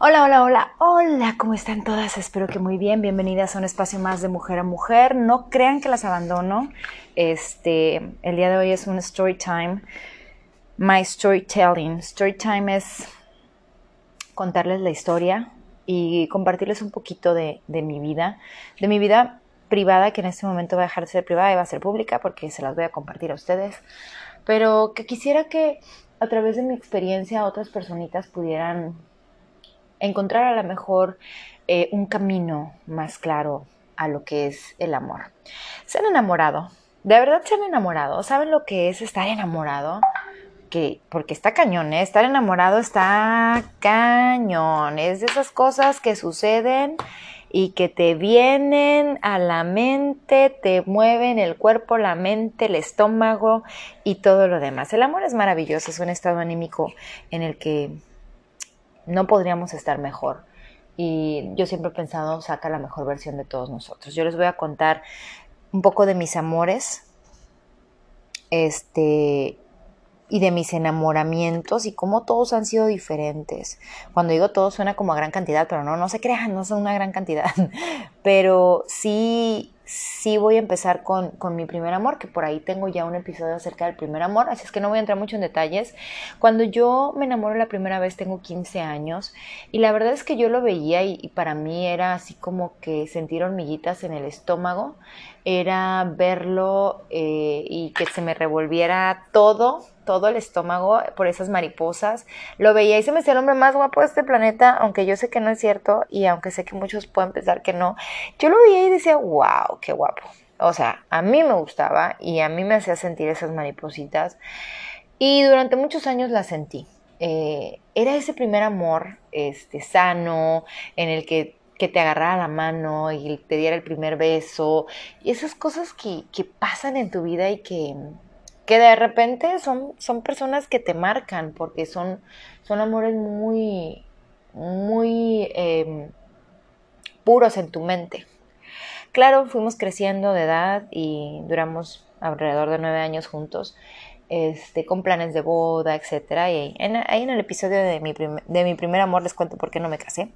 Hola, hola, hola, hola, ¿cómo están todas? Espero que muy bien. Bienvenidas a un espacio más de mujer a mujer. No crean que las abandono. Este, el día de hoy es un story time. My storytelling. Story time es contarles la historia y compartirles un poquito de, de mi vida, de mi vida privada, que en este momento va a dejar de ser privada y va a ser pública porque se las voy a compartir a ustedes. Pero que quisiera que a través de mi experiencia otras personitas pudieran encontrar a lo mejor eh, un camino más claro a lo que es el amor. Se han enamorado, de verdad se han enamorado, ¿saben lo que es estar enamorado? Que, porque está cañón, ¿eh? estar enamorado está cañón, es de esas cosas que suceden y que te vienen a la mente, te mueven el cuerpo, la mente, el estómago y todo lo demás. El amor es maravilloso, es un estado anímico en el que no podríamos estar mejor. Y yo siempre he pensado, saca la mejor versión de todos nosotros. Yo les voy a contar un poco de mis amores, este, y de mis enamoramientos y cómo todos han sido diferentes. Cuando digo todo suena como a gran cantidad, pero no, no se crean, no son una gran cantidad. Pero sí, sí voy a empezar con, con, mi primer amor, que por ahí tengo ya un episodio acerca del primer amor, así es que no voy a entrar mucho en detalles. Cuando yo me enamoro la primera vez tengo 15 años y la verdad es que yo lo veía y, para mí era así como que sentir hormiguitas en el estómago, era verlo eh, y que se me revolviera todo todo el estómago por esas mariposas. Lo veía y se me hacía el hombre más guapo de este planeta, aunque yo sé que no es cierto y aunque sé que muchos pueden pensar que no. Yo lo veía y decía, wow, qué guapo. O sea, a mí me gustaba y a mí me hacía sentir esas maripositas y durante muchos años las sentí. Eh, era ese primer amor este, sano en el que que te agarrara la mano y te diera el primer beso, y esas cosas que, que pasan en tu vida y que, que de repente son, son personas que te marcan porque son, son amores muy, muy em, puros en tu mente. Claro, fuimos creciendo de edad y duramos alrededor de nueve años juntos, este, con planes de boda, etc. Y ahí en, el episodio de mi, de mi primer amor les cuento por qué no me casé.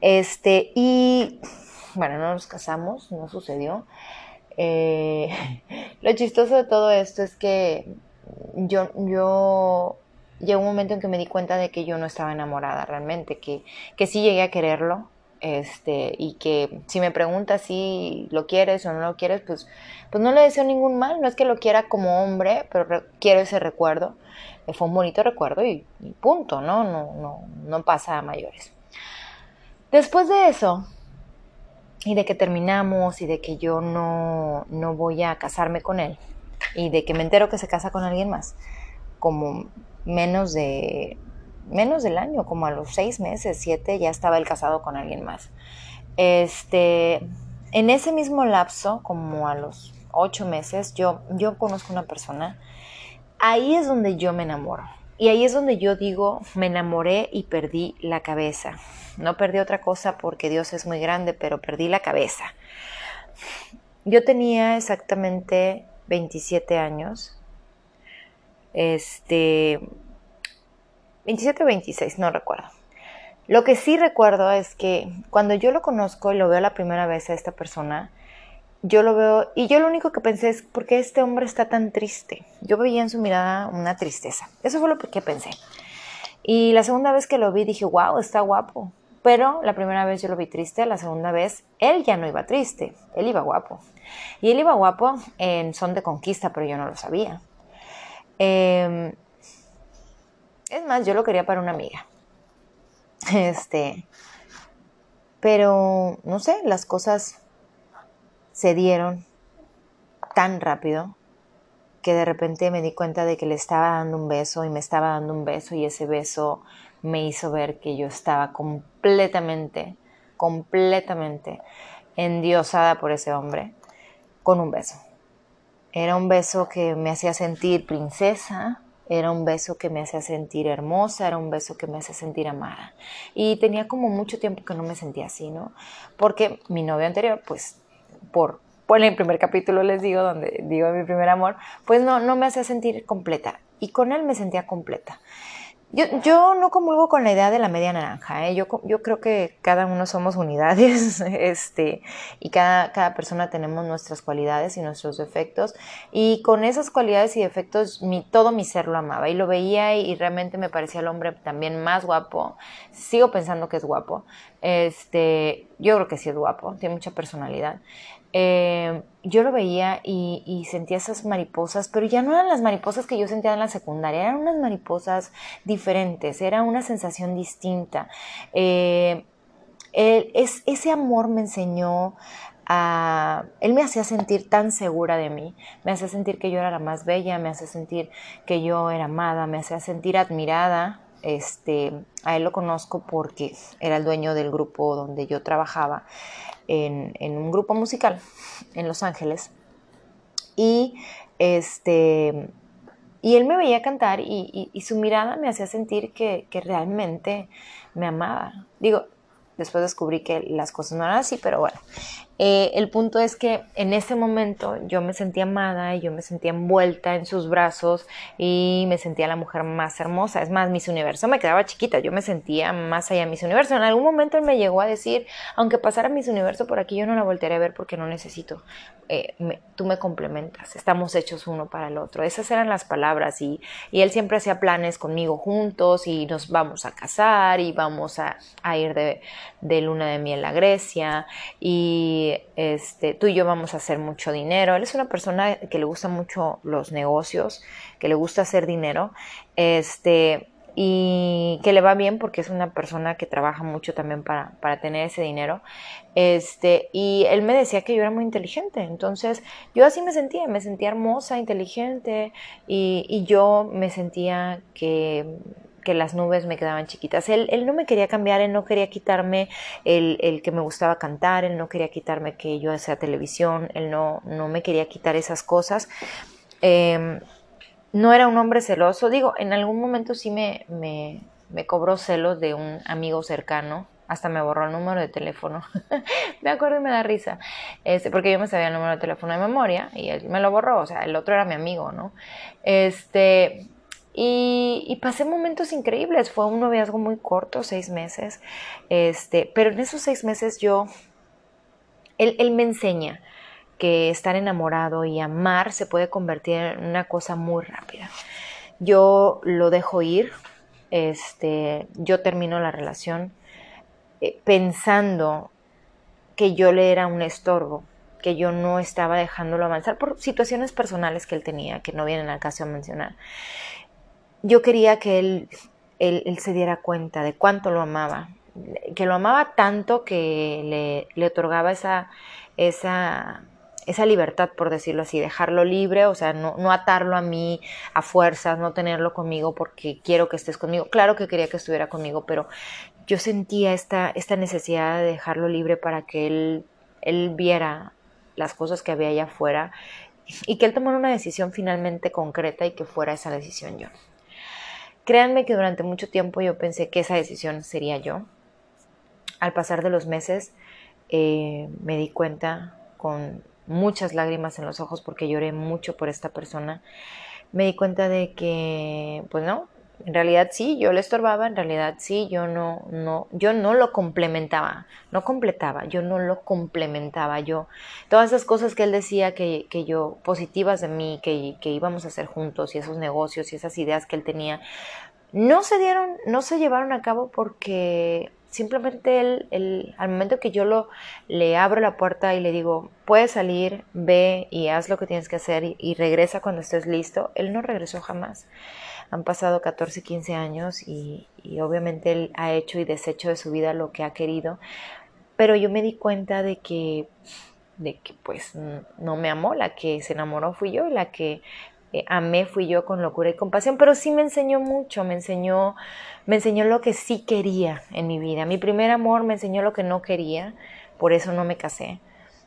Este, y bueno, no nos casamos, no sucedió. Eh, lo chistoso de todo esto es que yo, yo llegó un momento en que me di cuenta de que yo no estaba enamorada realmente, que, que sí llegué a quererlo, este, y que si me pregunta si lo quieres o no lo quieres, pues, pues no le deseo ningún mal, no es que lo quiera como hombre, pero quiero ese recuerdo, eh, fue un bonito recuerdo y, y, punto, ¿no? No, no, no pasa a mayores. Después de eso, y de que terminamos y de que yo no, no voy a casarme con él y de que me entero que se casa con alguien más, como menos de menos del año, como a los seis meses, siete, ya estaba él casado con alguien más. Este, en ese mismo lapso, como a los ocho meses, yo, yo conozco una persona, ahí es donde yo me enamoro. Y ahí es donde yo digo, me enamoré y perdí la cabeza. No perdí otra cosa porque Dios es muy grande, pero perdí la cabeza. Yo tenía exactamente 27 años. Este 27 o 26, no recuerdo. Lo que sí recuerdo es que cuando yo lo conozco y lo veo la primera vez a esta persona, yo lo veo y yo lo único que pensé es por qué este hombre está tan triste. Yo veía en su mirada una tristeza. Eso fue lo que pensé. Y la segunda vez que lo vi dije, wow, está guapo. Pero la primera vez yo lo vi triste, la segunda vez él ya no iba triste, él iba guapo. Y él iba guapo en son de conquista, pero yo no lo sabía. Em, es más, yo lo quería para una amiga. Este, pero no sé, las cosas se dieron tan rápido que de repente me di cuenta de que le estaba dando un beso y me estaba dando un beso y ese beso me hizo ver que yo estaba completamente, completamente endiosada por ese hombre con un beso. Era un beso que me hacía sentir princesa, era un beso que me hacía sentir hermosa, era un beso que me hacía sentir amada. Y tenía como mucho tiempo que no me sentía así, ¿no? Porque mi novio anterior, pues, por, por el primer capítulo les digo, donde digo mi primer amor, pues no, no me hacía sentir completa. Y con él me sentía completa Yo, yo, no comulgo con la idea de la media naranja, ¿eh? yo, yo, creo que cada uno somos unidades este, y cada, cada, persona tenemos nuestras cualidades y nuestros defectos. Y con esas cualidades y defectos mi, todo mi ser lo amaba y lo veía y, y, realmente me parecía el hombre también más guapo, sigo pensando que es guapo, este, yo creo que sí es guapo, tiene mucha personalidad, eh, yo lo veía y, sentía esas mariposas, pero ya no eran las mariposas que yo sentía en la secundaria, eran unas mariposas diferentes, era una sensación distinta. Eh, es, ese amor me enseñó a... Él me hacía sentir tan segura de mí, me hacía sentir que yo era la más bella, me hacía sentir que yo era amada, me hacía sentir admirada. Este, a él lo conozco porque era el dueño del grupo donde yo trabajaba en, un grupo musical en Los Ángeles. Y este y él me veía cantar y, su mirada me hacía sentir que, que, realmente me amaba. Digo, después descubrí que las cosas no eran así, pero bueno. Eh, el punto es que en ese momento yo me sentía amada y yo me sentía envuelta en sus brazos y me sentía la mujer más hermosa. Es más, Miss Universo me quedaba chiquita, yo me sentía más allá de Miss Universo. En algún momento él me llegó a decir, aunque pasara Miss Universo por aquí, yo no la voltearé a ver porque no necesito. Eh, tú me complementas, estamos hechos uno para el otro. Esas eran las palabras y, y, él siempre hacía planes conmigo juntos y nos vamos a casar y vamos a, a ir de, de luna de miel a Grecia y este, tú y yo vamos a hacer mucho dinero. Él es una persona que le gusta mucho los negocios, que le gusta hacer dinero, este, y que le va bien porque es una persona que trabaja mucho también para, para, tener ese dinero. Este, y él me decía que yo era muy inteligente, entonces yo así me sentía, me sentía hermosa, inteligente, y, y yo me sentía que que las nubes me quedaban chiquitas. Él, él no me quería cambiar, él no quería quitarme el, el, que me gustaba cantar, él no quería quitarme que yo hacía televisión, él no, no me quería quitar esas cosas. Em, no era un hombre celoso, digo, en algún momento sí me, me, me cobró celos de un amigo cercano, hasta me borró el número de teléfono. me acuerdo y me da risa. Este, porque yo me sabía el número de teléfono de memoria y él me lo borró, o sea, el otro era mi amigo, ¿no? Este, y, pasé momentos increíbles. Fue un noviazgo muy corto, seis meses. Este, pero en esos seis meses yo, él, él me enseña que estar enamorado y amar se puede convertir en una cosa muy rápida. Yo lo dejo ir, este, yo termino la relación eh, pensando que yo le era un estorbo, que yo no estaba dejándolo avanzar por situaciones personales que él tenía, que no vienen al caso a mencionar yo quería que él, él, se diera cuenta de cuánto lo amaba, que lo amaba tanto que le, le otorgaba esa, esa, esa libertad, por decirlo así, dejarlo libre, o sea, no, no, atarlo a mí a fuerzas, no tenerlo conmigo porque quiero que estés conmigo. Claro que quería que estuviera conmigo, pero yo sentía esta, esta necesidad de dejarlo libre para que él, él viera las cosas que había allá afuera y que él tomara una decisión finalmente concreta y que fuera esa decisión yo. Créanme que durante mucho tiempo yo pensé que esa decisión sería yo. Al pasar de los meses eh, me di cuenta con muchas lágrimas en los ojos porque lloré mucho por esta persona. Me di cuenta de que, pues no, en realidad sí, yo le estorbaba, en realidad sí, yo no, no, yo no lo complementaba, no completaba, yo no lo complementaba, yo, todas esas cosas que él decía que, que yo, positivas de mí, que, que íbamos a hacer juntos y esos negocios y esas ideas que él tenía, no se dieron, no se llevaron a cabo porque simplemente él, él, al momento que yo lo, le abro la puerta y le digo, puedes salir, ve y haz lo que tienes que hacer y, y regresa cuando estés listo, él no regresó jamás han pasado 14, 15 años y, obviamente él ha hecho y deshecho de su vida lo que ha querido, pero yo me di cuenta de que, de que pues no me amó, la que se enamoró fui yo, la que eh, amé fui yo con locura y compasión, pero sí me enseñó mucho, me enseñó, me enseñó lo que sí quería en mi vida. Mi primer amor me enseñó lo que no quería, por eso no me casé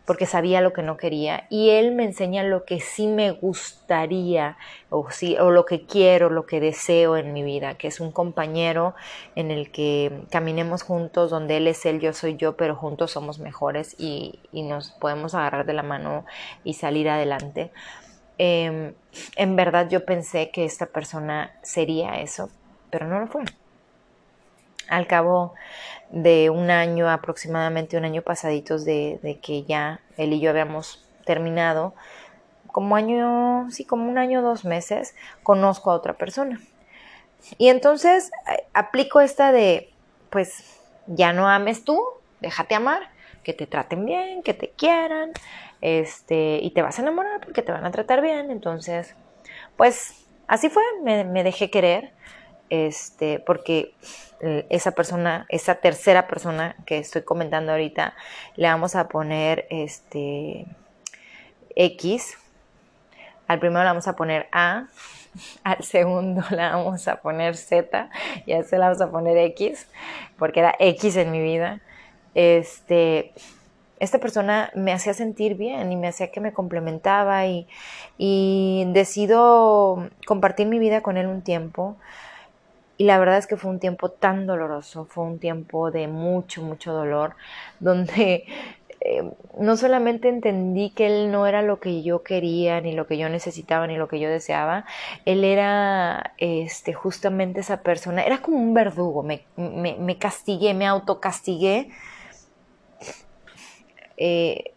porque sabía lo que no quería y él me enseña lo que sí me gustaría o, sí, o lo que quiero, lo que deseo en mi vida, que es un compañero en el que caminemos juntos, donde él es él, yo soy yo, pero juntos somos mejores y, nos podemos agarrar de la mano y salir adelante. Em, en verdad yo pensé que esta persona sería eso, pero no lo fue. Al cabo de un año, aproximadamente un año pasaditos de, que ya él y yo habíamos terminado, como año, sí, como un año, dos meses, conozco a otra persona. Y entonces eh, aplico esta de, pues, ya no ames tú, déjate amar, que te traten bien, que te quieran, este, y te vas a enamorar porque te van a tratar bien. Entonces, pues, así fue, me dejé querer, este, porque eh, esa persona, esa tercera persona que estoy comentando ahorita, le vamos a poner este X. Al primero le vamos a poner A, al segundo le vamos a poner Z y a ese le vamos a poner X, porque era X en mi vida. Este, esta persona me hacía sentir bien y me hacía que me complementaba y, y decido compartir mi vida con él un tiempo. Y la verdad es que fue un tiempo tan doloroso, fue un tiempo de mucho, mucho dolor, donde eh, no solamente entendí que él no era lo que yo quería, ni lo que yo necesitaba, ni lo que yo deseaba, él era este, justamente esa persona, era como un verdugo, me, me, castigué, me autocastigué, eh,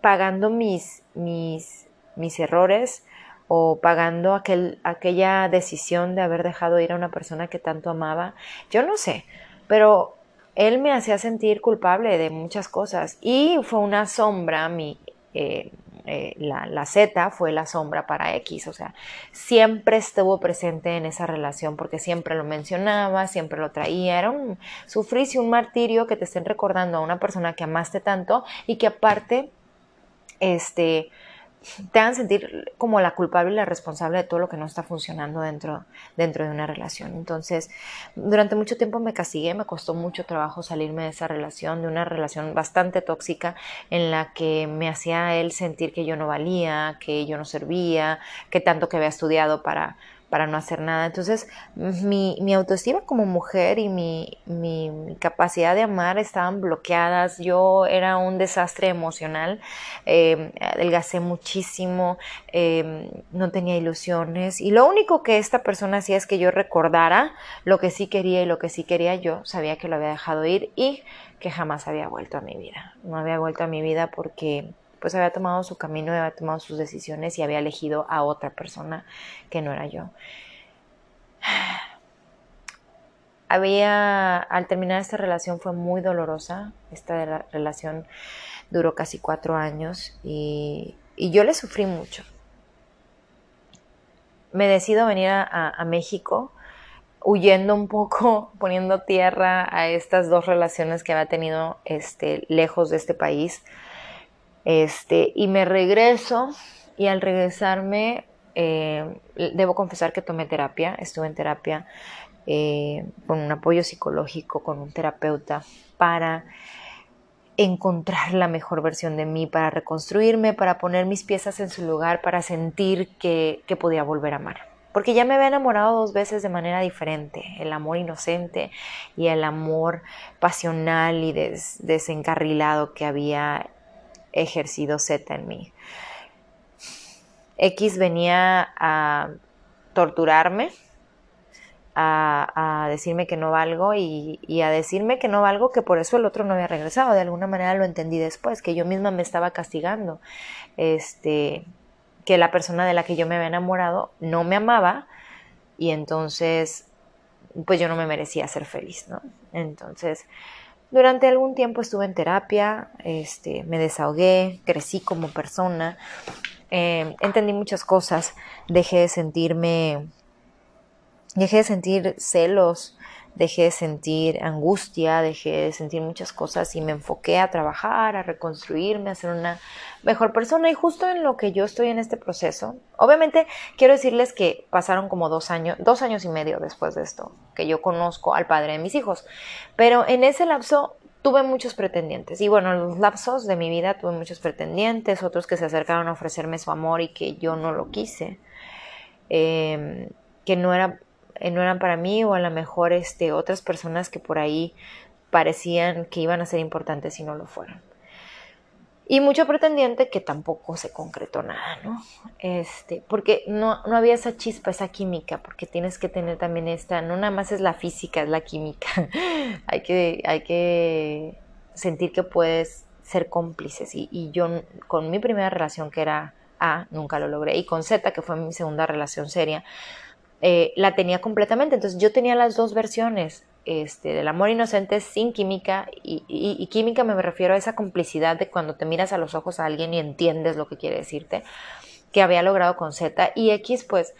pagando mis, mis, mis errores, o pagando aquel, aquella decisión de haber dejado ir a una persona que tanto amaba. Yo no sé, pero él me hacía sentir culpable de muchas cosas y fue una sombra, mi, eh, eh, la, la, Z fue la sombra para X, o sea, siempre estuvo presente en esa relación porque siempre lo mencionaba, siempre lo traía, era un sufricio, un martirio que te estén recordando a una persona que amaste tanto y que aparte, este, te hagan sentir como la culpable y la responsable de todo lo que no está funcionando dentro, dentro de una relación. Entonces, durante mucho tiempo me castigué, me costó mucho trabajo salirme de esa relación, de una relación bastante tóxica en la que me hacía él sentir que yo no valía, que yo no servía, que tanto que había estudiado para para no hacer nada. Entonces, mi, mi autoestima como mujer y mi, mi, capacidad de amar estaban bloqueadas. Yo era un desastre emocional, eh, adelgacé muchísimo, em, no tenía ilusiones. Y lo único que esta persona hacía es que yo recordara lo que sí quería y lo que sí quería yo. Sabía que lo había dejado ir y que jamás había vuelto a mi vida. No había vuelto a mi vida porque pues había tomado su camino, había tomado sus decisiones y había elegido a otra persona que no era yo. Había, al terminar esta relación fue muy dolorosa, esta relación duró casi cuatro años y, yo le sufrí mucho. Me decido venir a, México huyendo un poco, poniendo tierra a estas dos relaciones que había tenido este, lejos de este país este, y me regreso y al regresarme, eh, debo confesar que tomé terapia, estuve en terapia eh, con un apoyo psicológico, con un terapeuta, para encontrar la mejor versión de mí, para reconstruirme, para poner mis piezas en su lugar, para sentir que, podía volver a amar. Porque ya me había enamorado dos veces de manera diferente, el amor inocente y el amor pasional y desencarrilado que había ejercido Z en mí. X venía a torturarme, a, decirme que no valgo y, a decirme que no valgo, que por eso el otro no había regresado. De alguna manera lo entendí después, que yo misma me estaba castigando. Este, que la persona de la que yo me había enamorado no me amaba y entonces pues yo no me merecía ser feliz, ¿no? Entonces, durante algún tiempo estuve en terapia, este, me desahogué, crecí como persona, eh, entendí muchas cosas, dejé de sentirme, dejé de sentir celos, dejé de sentir angustia, dejé de sentir muchas cosas y me enfoqué a trabajar, a reconstruirme, a ser una mejor persona y justo en lo que yo estoy en este proceso. Obviamente quiero decirles que pasaron como dos años, dos años y medio después de esto, que yo conozco al padre de mis hijos, pero en ese lapso tuve muchos pretendientes y bueno, en los lapsos de mi vida tuve muchos pretendientes, otros que se acercaron a ofrecerme su amor y que yo no lo quise. Em, que no era eh, no eran para mí o a lo mejor este, otras personas que por ahí parecían que iban a ser importantes y no lo fueron. Y mucho pretendiente que tampoco se concretó nada, ¿no? Este, porque no, no había esa chispa, esa química, porque tienes que tener también esta, no nada más es la física, es la química. hay, que, hay que sentir que puedes ser cómplices. Y, y yo con mi primera relación, que era A, nunca lo logré. Y con Z, que fue mi segunda relación seria, eh, la tenía completamente. Entonces yo tenía las dos versiones este, del amor inocente sin química y, química me refiero a esa complicidad de cuando te miras a los ojos a alguien y entiendes lo que quiere decirte, que había logrado con Z y X pues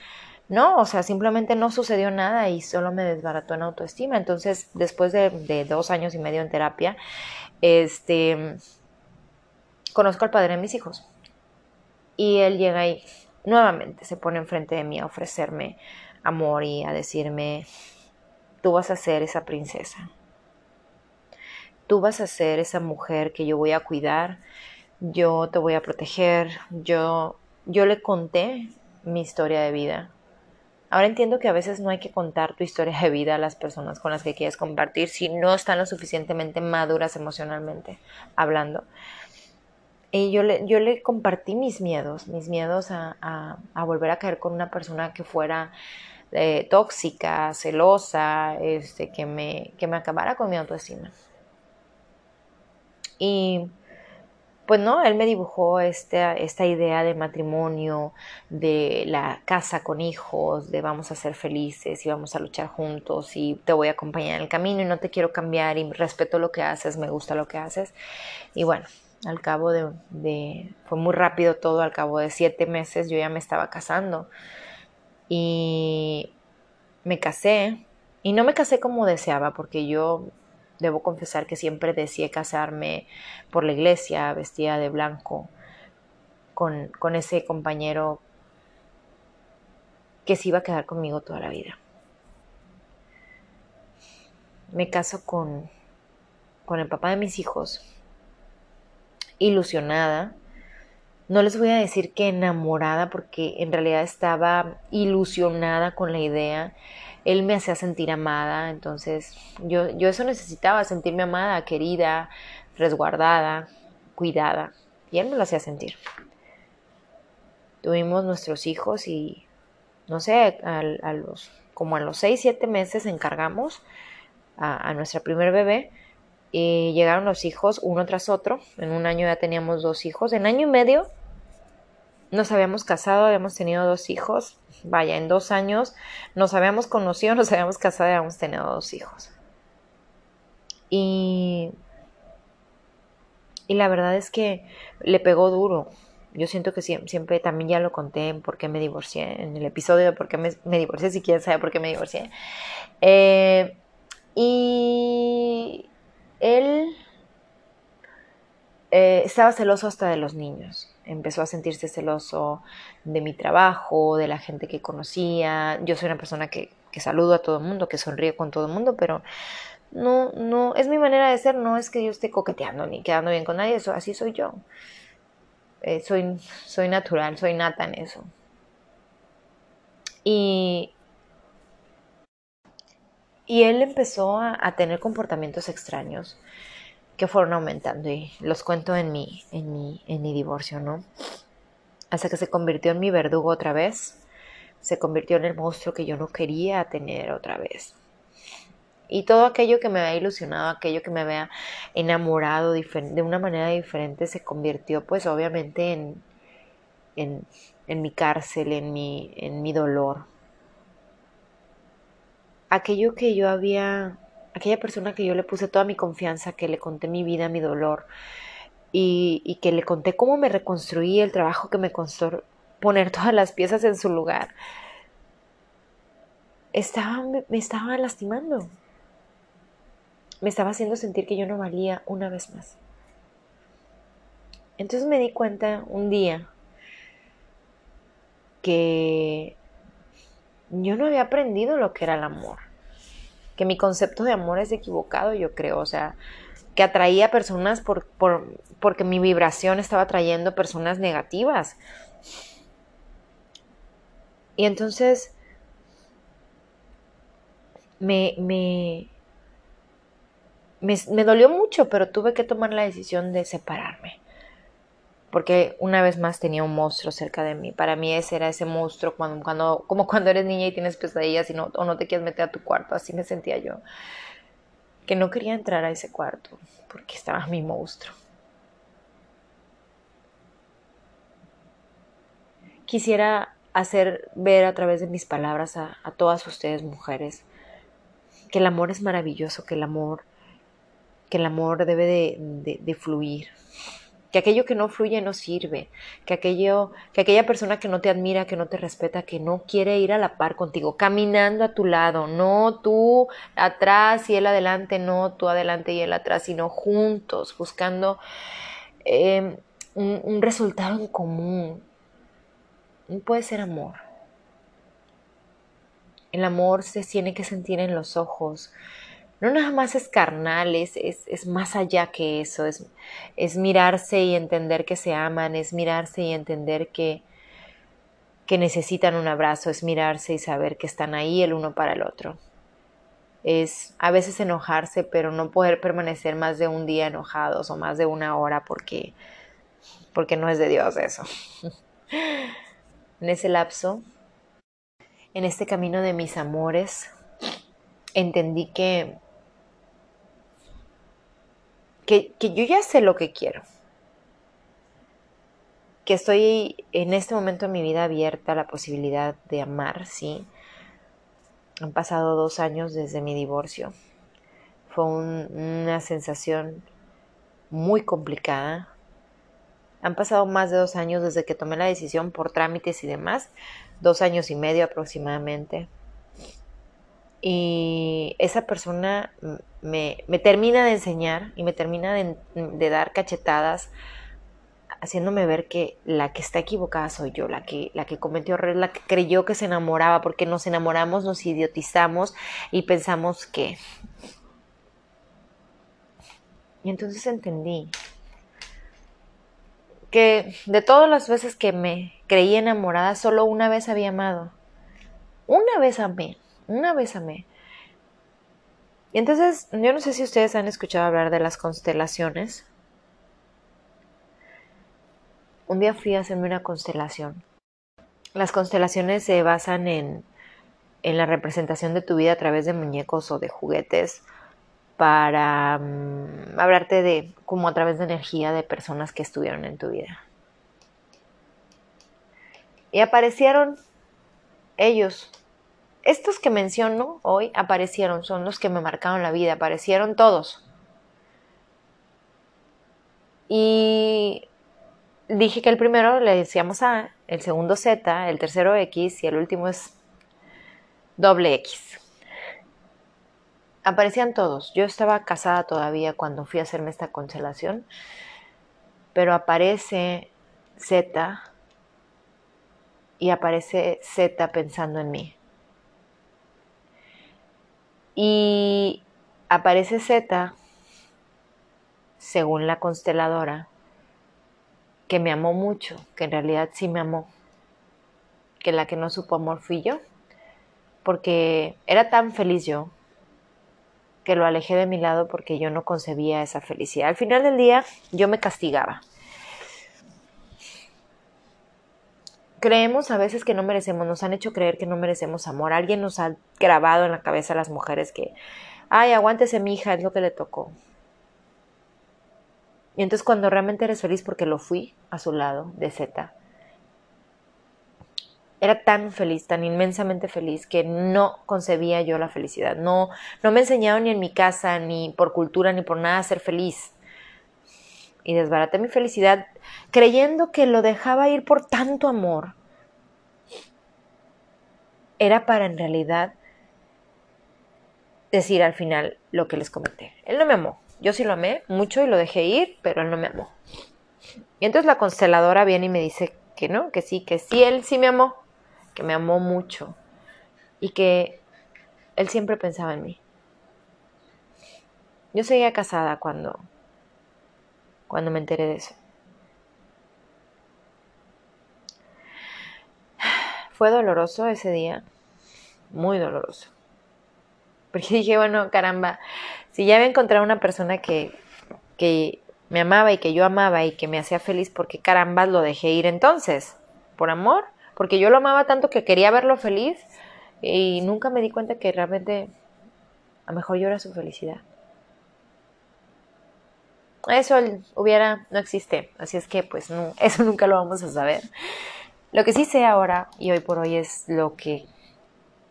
no, o sea, simplemente no sucedió nada y solo me desbarató en autoestima. Entonces, después de, dos años y medio en terapia, este, conozco al padre de mis hijos. Y él llega y nuevamente se pone enfrente de mí a ofrecerme amor y a decirme, tú vas a ser esa princesa. Tú vas a ser esa mujer que yo voy a cuidar, yo te voy a proteger, yo, yo le conté mi historia de vida. Ahora entiendo que a veces no hay que contar tu historia de vida a las personas con las que quieres compartir si no están lo suficientemente maduras emocionalmente hablando. Y yo le, yo le compartí mis miedos, mis miedos a, a volver a caer con una persona que fuera eh, tóxica, celosa, este, que, me, que me acabara con mi autoestima. Y pues no, él me dibujó esta, esta idea de matrimonio, de la casa con hijos, de vamos a ser felices y vamos a luchar juntos y te voy a acompañar en el camino y no te quiero cambiar y respeto lo que haces, me gusta lo que haces. Y bueno, al cabo de, de fue muy rápido todo, al cabo de siete meses yo ya me estaba casando y me casé y no me casé como deseaba porque yo debo confesar que siempre deseé casarme por la iglesia vestida de blanco con, con ese compañero que se iba a quedar conmigo toda la vida. Me caso con, con el papá de mis hijos, ilusionada, no les voy a decir que enamorada porque en realidad estaba ilusionada con la idea. Él me hacía sentir amada, entonces yo, yo eso necesitaba, sentirme amada, querida, resguardada, cuidada. Y él me lo hacía sentir. Tuvimos nuestros hijos y, no sé, a, los, como a los 6, 7 meses encargamos a, a nuestra primer bebé y llegaron los hijos uno tras otro. En un año ya teníamos dos hijos. En año y medio nos habíamos casado, habíamos tenido dos hijos. Vaya, en dos años nos habíamos conocido, nos habíamos casado y habíamos tenido dos hijos. Y, y la verdad es que le pegó duro. Yo siento que siempre, también ya lo conté en por qué me divorcié, en el episodio de por qué me, divorcié, si quieren saber por qué me divorcié. Eh, y él eh, estaba celoso hasta de los niños. Empezó a sentirse celoso de mi trabajo, de la gente que conocía. Yo soy una persona que, que saludo a todo el mundo, que sonríe con todo el mundo, pero no, no, es mi manera de ser, no es que yo esté coqueteando ni quedando bien con nadie, eso, así soy yo. Eh, soy, soy natural, soy nata en eso. Y y él empezó a, tener comportamientos extraños que fueron aumentando y los cuento en mi, en mi, en mi divorcio, ¿no? Hasta que se convirtió en mi verdugo otra vez, se convirtió en el monstruo que yo no quería tener otra vez. Y todo aquello que me había ilusionado, aquello que me había enamorado de una manera diferente, se convirtió pues obviamente en, en, en mi cárcel, en mi, en mi dolor, aquello que yo había, aquella persona que yo le puse toda mi confianza, que le conté mi vida, mi dolor, y, que le conté cómo me reconstruí, el trabajo que me costó poner todas las piezas en su lugar, estaba, me estaba lastimando. Me estaba haciendo sentir que yo no valía una vez más. Entonces me di cuenta un día que yo no había aprendido lo que era el amor. Que mi concepto de amor es equivocado, yo creo. O sea, que atraía personas por, porque mi vibración estaba atrayendo personas negativas. Y entonces me, me, me, dolió mucho, pero tuve que tomar la decisión de separarme. Porque una vez más tenía un monstruo cerca de mí. Para mí ese era ese monstruo cuando, cuando, como cuando eres niña y tienes pesadillas y no, o no te quieres meter a tu cuarto, así me sentía yo. Que no quería entrar a ese cuarto porque estaba mi monstruo. Quisiera hacer ver a través de mis palabras a, todas ustedes mujeres que el amor es maravilloso, que el amor, que el amor debe de, de fluir, que aquello que no fluye no sirve, que aquello, que aquella persona que no te admira, que no te respeta, que no quiere ir a la par contigo, caminando a tu lado, no tú atrás y él adelante, no tú adelante y él atrás, sino juntos, buscando em, un, un resultado en común. Puede ser amor. El amor se tiene que sentir en los ojos, no nada más es carnal, es, es, más allá que eso, es, es, mirarse y entender que se aman, es mirarse y entender que, que necesitan un abrazo, es mirarse y saber que están ahí el uno para el otro. Es a veces enojarse, pero no poder permanecer más de un día enojados o más de una hora porque, porque no es de Dios eso. en ese lapso, en este camino de mis amores, entendí que que, yo ya sé lo que quiero, que estoy en este momento en mi vida abierta a la posibilidad de amar, sí. Han pasado dos años desde mi divorcio. Fue una sensación muy complicada. Han pasado más de dos años desde que tomé la decisión por trámites y demás, dos años y medio aproximadamente y esa persona me, termina de enseñar y me termina de, dar cachetadas haciéndome ver que la que está equivocada soy yo, la que, la que cometió errores, la que creyó que se enamoraba, porque nos enamoramos, nos idiotizamos y pensamos que... Y entonces entendí que de todas las veces que me creí enamorada, solo una vez había amado. Una vez amé. Una vez amé. Y entonces, yo no sé si ustedes han escuchado hablar de las constelaciones. Un día fui a hacerme una constelación. Las constelaciones se basan en, en la representación de tu vida a través de muñecos o de juguetes para mm, hablarte de como a través de energía de personas que estuvieron en tu vida. Y aparecieron ellos, estos que menciono hoy aparecieron, son los que me marcaron la vida, aparecieron todos. Y dije que el primero le decíamos A, el segundo Z, el tercero X y el último es doble X. Aparecían todos. Yo estaba casada todavía cuando fui a hacerme esta constelación, pero aparece Z y aparece Z pensando en mí. Y aparece Z, según la consteladora, que me amó mucho, que en realidad sí me amó, que la que no supo amor fui yo, porque era tan feliz yo que lo alejé de mi lado porque yo no concebía esa felicidad. Al final del día yo me castigaba. Creemos a veces que no merecemos, nos han hecho creer que no merecemos amor. Alguien nos ha grabado en la cabeza a las mujeres que, ay, aguántese mi hija, es lo que le tocó. Y entonces cuando realmente eres feliz porque lo fui a su lado, de Z, era tan feliz, tan inmensamente feliz que no concebía yo la felicidad. No, no me enseñaron ni en mi casa, ni por cultura, ni por nada a ser feliz. Y desbaraté mi felicidad creyendo que lo dejaba ir por tanto amor, era para en realidad decir al final lo que les comenté. Él no me amó, yo sí lo amé mucho y lo dejé ir, pero él no me amó. Y entonces la consteladora viene y me dice que no, que sí, que sí, él sí me amó, que me amó mucho y que él siempre pensaba en mí. Yo seguía casada cuando, cuando me enteré de eso. Fue doloroso ese día, muy doloroso. Porque dije, bueno, caramba, si ya había encontrado una persona que, que me amaba y que yo amaba y que me hacía feliz, porque carambas lo dejé ir entonces? ¿Por amor? Porque yo lo amaba tanto que quería verlo feliz y nunca me di cuenta que realmente a lo mejor yo era su felicidad. Eso hubiera, no existe, así es que pues no, eso nunca lo vamos a saber. Lo que sí sé ahora y hoy por hoy es lo que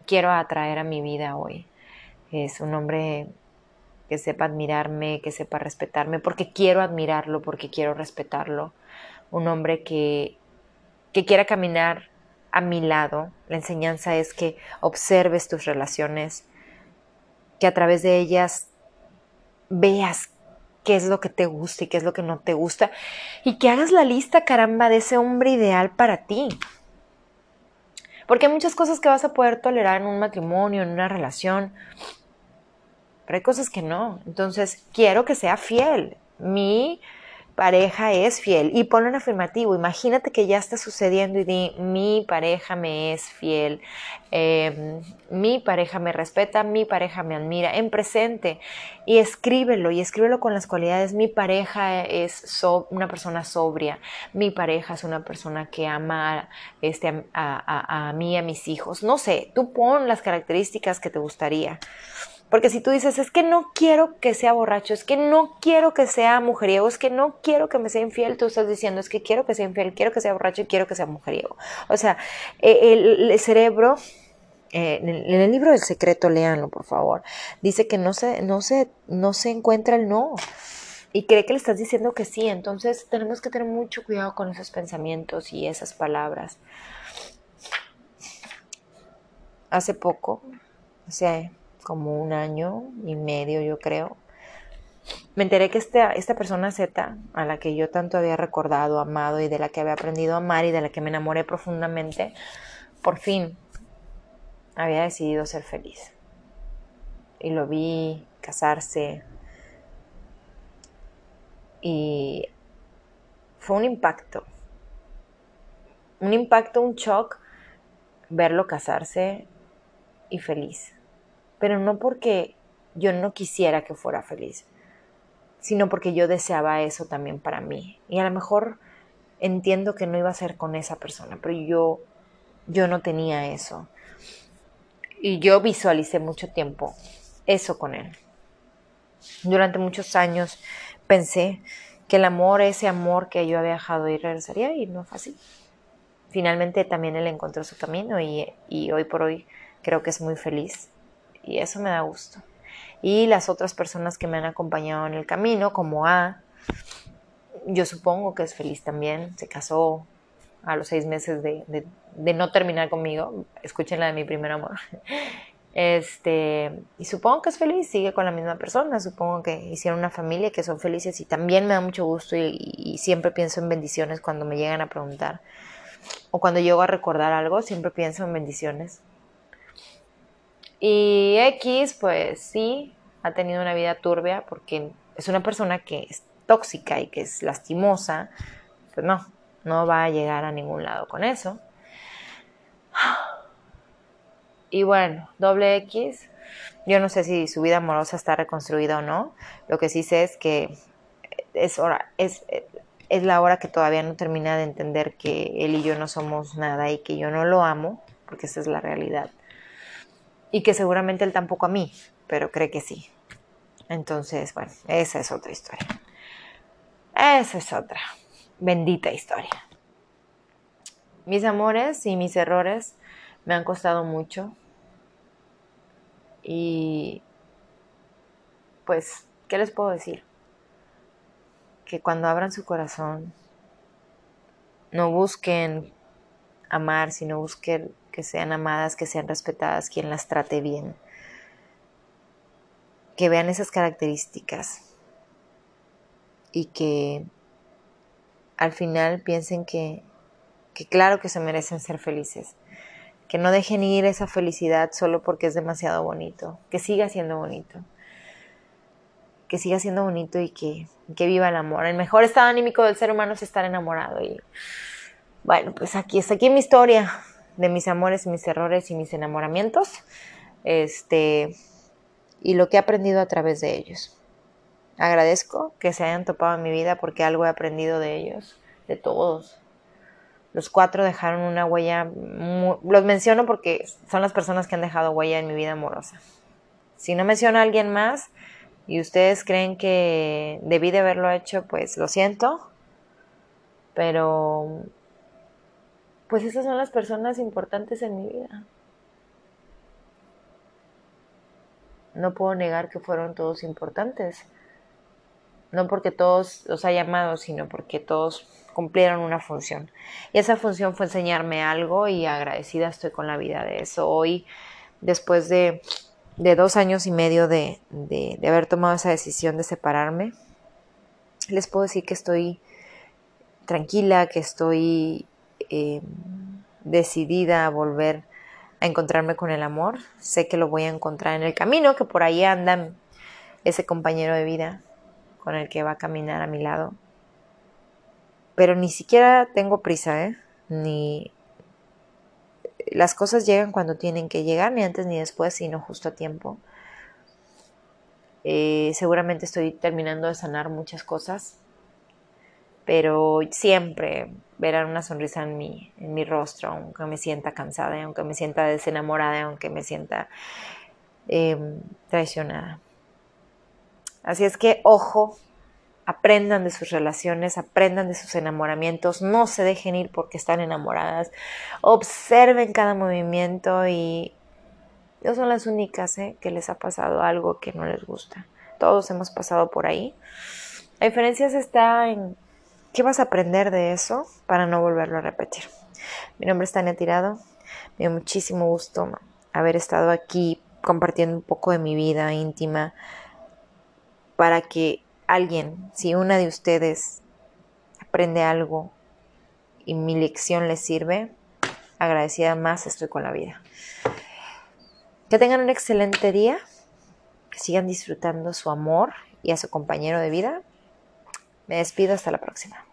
quiero atraer a mi vida hoy. Es un hombre que sepa admirarme, que sepa respetarme, porque quiero admirarlo, porque quiero respetarlo. Un hombre que, que quiera caminar a mi lado. La enseñanza es que observes tus relaciones, que a través de ellas veas qué es lo que te gusta y qué es lo que no te gusta y que hagas la lista, caramba, de ese hombre ideal para ti. Porque hay muchas cosas que vas a poder tolerar en un matrimonio, en una relación, pero hay cosas que no. Entonces, quiero que sea fiel. Mi pareja es fiel. Y ponlo en afirmativo. Imagínate que ya está sucediendo y di, mi pareja me es fiel. Em, mi pareja me respeta, mi pareja me admira. En presente. Y escríbelo. Y escríbelo con las cualidades. Mi pareja es una persona sobria. Mi pareja es una persona que ama este, a, a, a mí, a mis hijos. No sé, tú pon las características que te gustaría. Porque si tú dices, es que no quiero que sea borracho, es que no quiero que sea mujeriego, es que no quiero que me sea infiel, tú estás diciendo, es que quiero que sea infiel, quiero que sea borracho y quiero que sea mujeriego. O sea, e, el, cerebro, eh, en, el, libro del secreto, léanlo, por favor, dice que no se, no se, no se encuentra el no y cree que le estás diciendo que sí. Entonces tenemos que tener mucho cuidado con esos pensamientos y esas palabras. Hace poco, o sea, como un año y medio, yo creo, me enteré que esta, esta persona Z, a la que yo tanto había recordado, amado y de la que había aprendido a amar y de la que me enamoré profundamente, por fin había decidido ser feliz. Y lo vi casarse. Y fue un impacto. Un impacto, un shock verlo casarse y feliz pero no porque yo no quisiera que fuera feliz, sino porque yo deseaba eso también para mí. Y a lo mejor entiendo que no iba a ser con esa persona, pero yo, yo no tenía eso. Y yo visualicé mucho tiempo eso con él. Durante muchos años pensé que el amor, ese amor que yo había dejado ir, regresaría y no fue así. Finalmente también él encontró su camino y, y hoy por hoy creo que es muy feliz y eso me da gusto. Y las otras personas que me han acompañado en el camino, como A, yo supongo que es feliz también, se casó a los seis meses de, no terminar conmigo, escuchen la de mi primer amor. Este, y supongo que es feliz, sigue con la misma persona, supongo que hicieron una familia, que son felices y también me da mucho gusto y, siempre pienso en bendiciones cuando me llegan a preguntar o cuando llego a recordar algo, siempre pienso en bendiciones. Y X, pues sí, ha tenido una vida turbia porque es una persona que es tóxica y que es lastimosa. Pues no, no va a llegar a ningún lado con eso. Y bueno, doble X, yo no sé si su vida amorosa está reconstruida o no. Lo que sí sé es que es, hora, es, es la hora que todavía no termina de entender que él y yo no somos nada y que yo no lo amo, porque esa es la realidad y que seguramente él tampoco a mí, pero cree que sí. Entonces, bueno, esa es otra historia. Esa es otra bendita historia. Mis amores y mis errores me han costado mucho. Y pues, ¿qué les puedo decir? Que cuando abran su corazón, no busquen amar, sino busquen que sean amadas, que sean respetadas, quien las trate bien, que vean esas características. Y que al final piensen que, que claro que se merecen ser felices, que no dejen ir esa felicidad solo porque es demasiado bonito, que siga siendo bonito, que siga siendo bonito y que, que viva el amor. El mejor estado anímico del ser humano es estar enamorado y bueno, pues aquí está aquí mi historia de mis amores, mis errores y mis enamoramientos, este, y lo que he aprendido a través de ellos. Agradezco que se hayan topado en mi vida porque algo he aprendido de ellos, de todos. Los cuatro dejaron una huella, los menciono porque son las personas que han dejado huella en mi vida amorosa. Si no menciono a alguien más y ustedes creen que debí de haberlo hecho, pues lo siento. Pero, pues esas son las personas importantes en mi vida. No puedo negar que fueron todos importantes. No porque todos los haya amado, sino porque todos cumplieron una función. Y esa función fue enseñarme algo y agradecida estoy con la vida de eso. Hoy, después de, dos años y medio de, haber tomado esa decisión de separarme, les puedo decir que estoy tranquila, que estoy eh, decidida a volver a encontrarme con el amor. Sé que lo voy a encontrar en el camino, que por ahí anda ese compañero de vida con el que va a caminar a mi lado pero ni siquiera tengo prisa, ¿eh? Ni las cosas llegan cuando tienen que llegar, ni antes ni después, sino justo a tiempo. Eh, seguramente estoy terminando de sanar muchas cosas, pero siempre verán una sonrisa en mi, en mi rostro, aunque me sienta cansada, aunque me sienta desenamorada, aunque me sienta em, traicionada. Así es que ojo aprendan de sus relaciones, aprendan de sus enamoramientos, no se dejen ir porque están enamoradas, observen cada movimiento y no son las únicas ¿eh? que les ha pasado algo que no les gusta. Todos hemos pasado por ahí. La diferencia está en qué vas a aprender de eso para no volverlo a repetir. Mi nombre es Tania Tirado. Me dio muchísimo gusto haber estado aquí compartiendo un poco de mi vida íntima para que alguien, si una de ustedes aprende algo y mi lección les sirve, agradecida más estoy con la vida. Que tengan un excelente día, que sigan disfrutando su amor y a su compañero de vida. Me despido hasta la próxima.